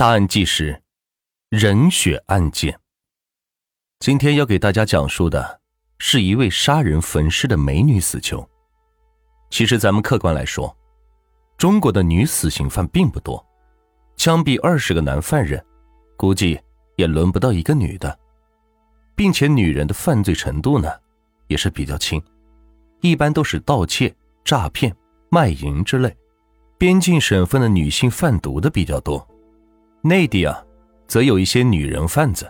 大案纪实：人血案件。今天要给大家讲述的是一位杀人焚尸的美女死囚。其实，咱们客观来说，中国的女死刑犯并不多，枪毙二十个男犯人，估计也轮不到一个女的，并且女人的犯罪程度呢，也是比较轻，一般都是盗窃、诈骗、卖淫之类。边境省份的女性贩毒的比较多。内地啊，则有一些女人贩子。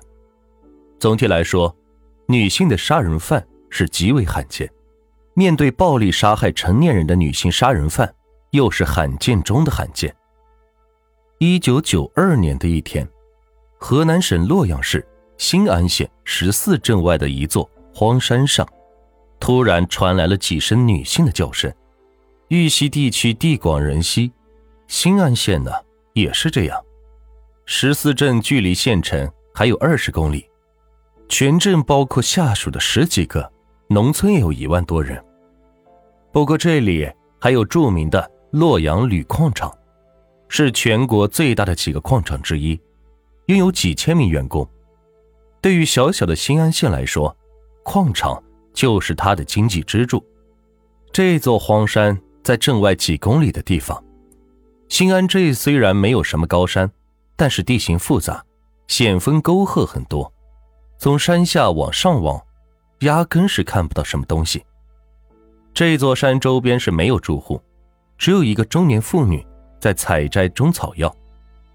总体来说，女性的杀人犯是极为罕见。面对暴力杀害成年人的女性杀人犯，又是罕见中的罕见。一九九二年的一天，河南省洛阳市新安县十四镇外的一座荒山上，突然传来了几声女性的叫声。玉溪地区地广人稀，新安县呢也是这样。十四镇距离县城还有二十公里，全镇包括下属的十几个农村也，有一万多人。不过这里还有著名的洛阳铝矿厂，是全国最大的几个矿场之一，拥有几千名员工。对于小小的新安县来说，矿场就是它的经济支柱。这座荒山在镇外几公里的地方，新安镇虽然没有什么高山。但是地形复杂，险峰沟壑很多，从山下往上望，压根是看不到什么东西。这座山周边是没有住户，只有一个中年妇女在采摘中草药。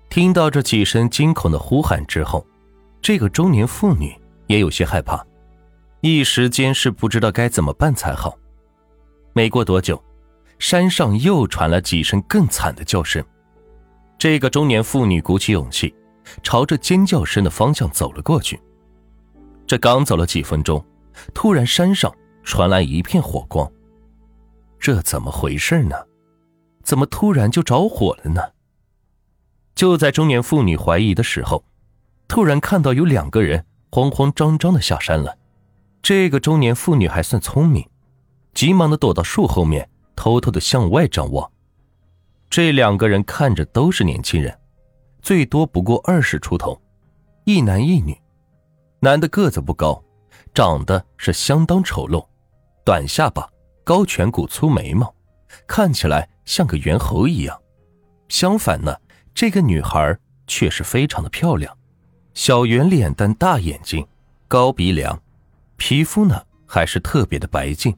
听到这几声惊恐的呼喊之后，这个中年妇女也有些害怕，一时间是不知道该怎么办才好。没过多久，山上又传来几声更惨的叫声。这个中年妇女鼓起勇气，朝着尖叫声的方向走了过去。这刚走了几分钟，突然山上传来一片火光。这怎么回事呢？怎么突然就着火了呢？就在中年妇女怀疑的时候，突然看到有两个人慌慌张张的下山了。这个中年妇女还算聪明，急忙的躲到树后面，偷偷的向外张望。这两个人看着都是年轻人，最多不过二十出头，一男一女。男的个子不高，长得是相当丑陋，短下巴，高颧骨，粗眉毛，看起来像个猿猴一样。相反呢，这个女孩却是非常的漂亮，小圆脸蛋，大眼睛，高鼻梁，皮肤呢还是特别的白净。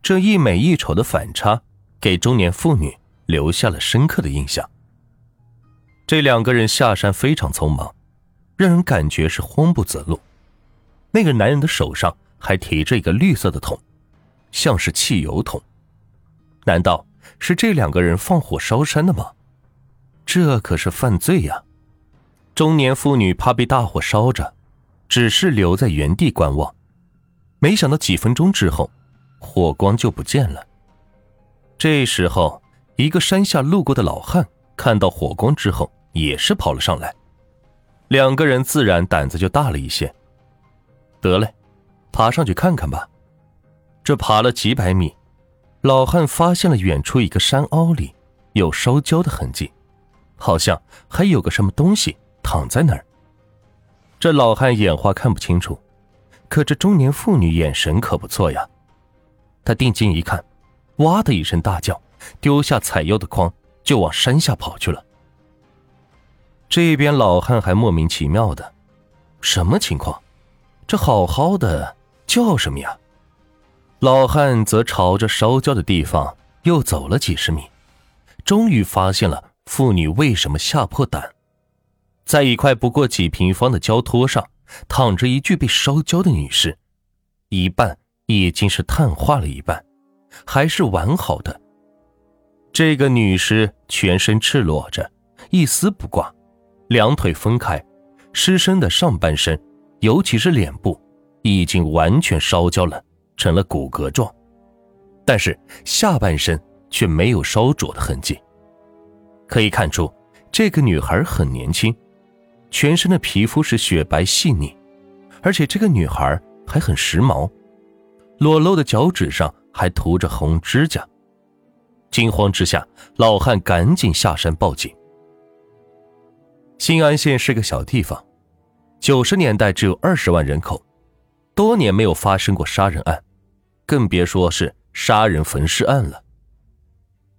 这一美一丑的反差，给中年妇女。留下了深刻的印象。这两个人下山非常匆忙，让人感觉是慌不择路。那个男人的手上还提着一个绿色的桶，像是汽油桶。难道是这两个人放火烧山的吗？这可是犯罪呀！中年妇女怕被大火烧着，只是留在原地观望。没想到几分钟之后，火光就不见了。这时候。一个山下路过的老汉看到火光之后，也是跑了上来，两个人自然胆子就大了一些。得嘞，爬上去看看吧。这爬了几百米，老汉发现了远处一个山凹里有烧焦的痕迹，好像还有个什么东西躺在那儿。这老汉眼花看不清楚，可这中年妇女眼神可不错呀。他定睛一看，哇的一声大叫。丢下采药的筐，就往山下跑去了。这边老汉还莫名其妙的，什么情况？这好好的叫什么呀？老汉则朝着烧焦的地方又走了几十米，终于发现了妇女为什么吓破胆。在一块不过几平方的焦托上，躺着一具被烧焦的女尸，一半已经是碳化了一半，还是完好的。这个女尸全身赤裸着，一丝不挂，两腿分开，尸身的上半身，尤其是脸部，已经完全烧焦了，成了骨骼状，但是下半身却没有烧灼的痕迹。可以看出，这个女孩很年轻，全身的皮肤是雪白细腻，而且这个女孩还很时髦，裸露的脚趾上还涂着红指甲。惊慌之下，老汉赶紧下山报警。新安县是个小地方，九十年代只有二十万人口，多年没有发生过杀人案，更别说是杀人焚尸案了。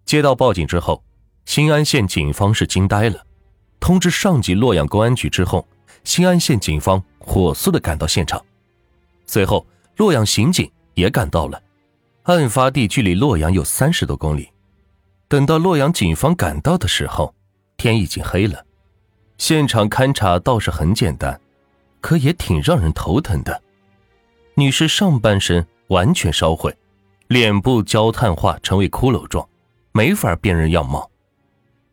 接到报警之后，新安县警方是惊呆了，通知上级洛阳公安局之后，新安县警方火速的赶到现场，随后洛阳刑警也赶到了，案发地距离洛阳有三十多公里。等到洛阳警方赶到的时候，天已经黑了。现场勘查倒是很简单，可也挺让人头疼的。女士上半身完全烧毁，脸部焦炭化成为骷髅状，没法辨认样貌。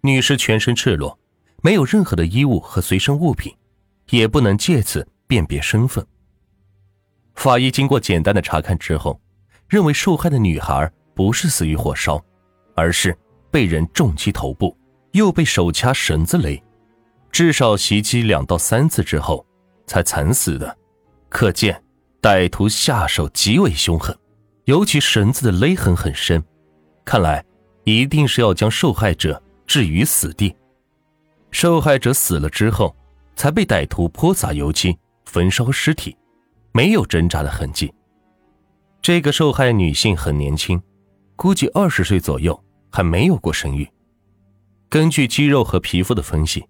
女士全身赤裸，没有任何的衣物和随身物品，也不能借此辨别身份。法医经过简单的查看之后，认为受害的女孩不是死于火烧，而是。被人重击头部，又被手掐绳子勒，至少袭击两到三次之后才惨死的，可见歹徒下手极为凶狠，尤其绳子的勒痕很深，看来一定是要将受害者置于死地。受害者死了之后，才被歹徒泼洒油漆焚烧尸体，没有挣扎的痕迹。这个受害女性很年轻，估计二十岁左右。还没有过生育。根据肌肉和皮肤的分析，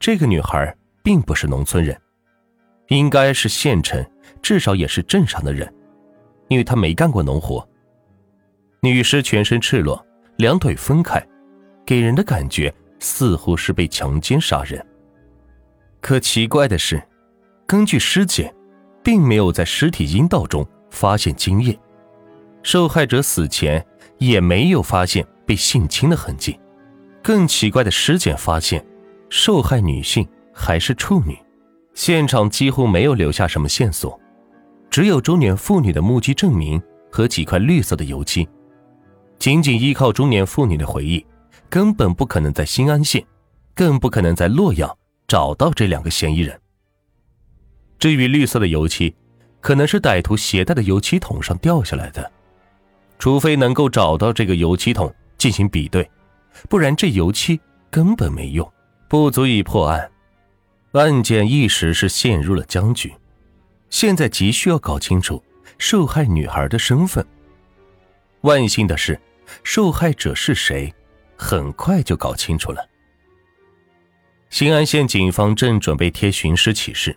这个女孩并不是农村人，应该是县城，至少也是镇上的人，因为她没干过农活。女尸全身赤裸，两腿分开，给人的感觉似乎是被强奸杀人。可奇怪的是，根据尸检，并没有在尸体阴道中发现精液，受害者死前也没有发现。被性侵的痕迹，更奇怪的尸检发现，受害女性还是处女，现场几乎没有留下什么线索，只有中年妇女的目击证明和几块绿色的油漆，仅仅依靠中年妇女的回忆，根本不可能在新安县，更不可能在洛阳找到这两个嫌疑人。至于绿色的油漆，可能是歹徒携带的油漆桶上掉下来的，除非能够找到这个油漆桶。进行比对，不然这油漆根本没用，不足以破案。案件一时是陷入了僵局。现在急需要搞清楚受害女孩的身份。万幸的是，受害者是谁，很快就搞清楚了。新安县警方正准备贴寻尸启事，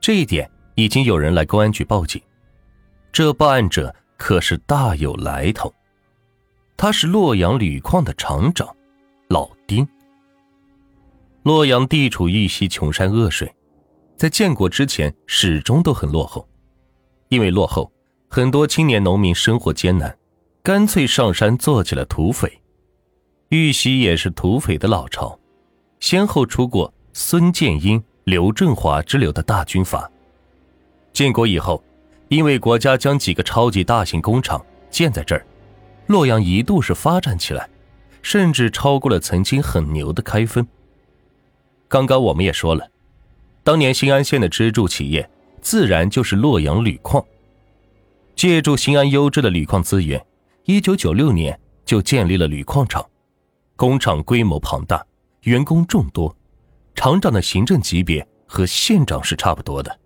这一点已经有人来公安局报警。这报案者可是大有来头。他是洛阳铝矿的厂长，老丁。洛阳地处玉溪穷山恶水，在建国之前始终都很落后。因为落后，很多青年农民生活艰难，干脆上山做起了土匪。玉溪也是土匪的老巢，先后出过孙建英、刘振华之流的大军阀。建国以后，因为国家将几个超级大型工厂建在这儿。洛阳一度是发展起来，甚至超过了曾经很牛的开封。刚刚我们也说了，当年新安县的支柱企业自然就是洛阳铝矿。借助新安优质的铝矿资源，一九九六年就建立了铝矿厂，工厂规模庞大，员工众多，厂长的行政级别和县长是差不多的。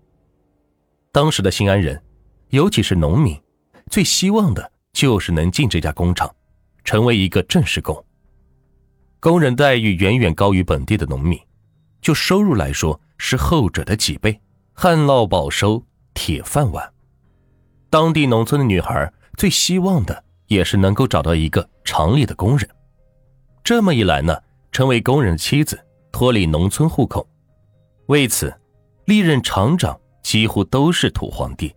当时的新安人，尤其是农民，最希望的。就是能进这家工厂，成为一个正式工。工人待遇远远高于本地的农民，就收入来说是后者的几倍。旱涝保收，铁饭碗。当地农村的女孩最希望的也是能够找到一个厂里的工人，这么一来呢，成为工人的妻子，脱离农村户口。为此，历任厂长几乎都是土皇帝。